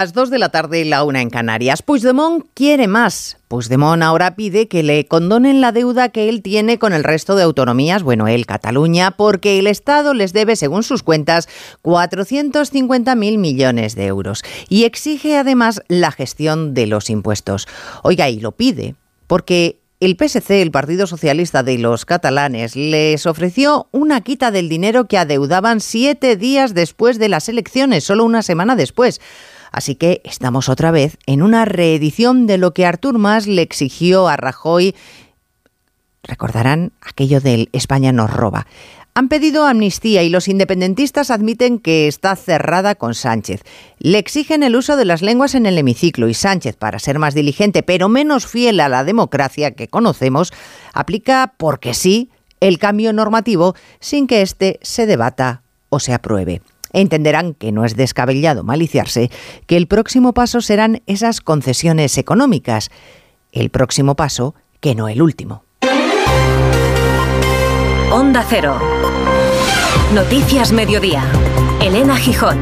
Las 2 de la tarde y la una en Canarias. Puigdemont quiere más. Puigdemont ahora pide que le condonen la deuda que él tiene con el resto de autonomías, bueno, él, Cataluña, porque el Estado les debe, según sus cuentas, 450.000 millones de euros. Y exige además la gestión de los impuestos. Oiga, y lo pide porque el PSC, el Partido Socialista de los Catalanes, les ofreció una quita del dinero que adeudaban siete días después de las elecciones, solo una semana después. Así que estamos otra vez en una reedición de lo que Artur Mas le exigió a Rajoy. Recordarán aquello del España nos roba. Han pedido amnistía y los independentistas admiten que está cerrada con Sánchez. Le exigen el uso de las lenguas en el hemiciclo y Sánchez, para ser más diligente pero menos fiel a la democracia que conocemos, aplica porque sí el cambio normativo sin que éste se debata o se apruebe entenderán que no es descabellado maliciarse, que el próximo paso serán esas concesiones económicas. El próximo paso, que no el último. Onda Cero. Noticias Mediodía. Elena Gijón.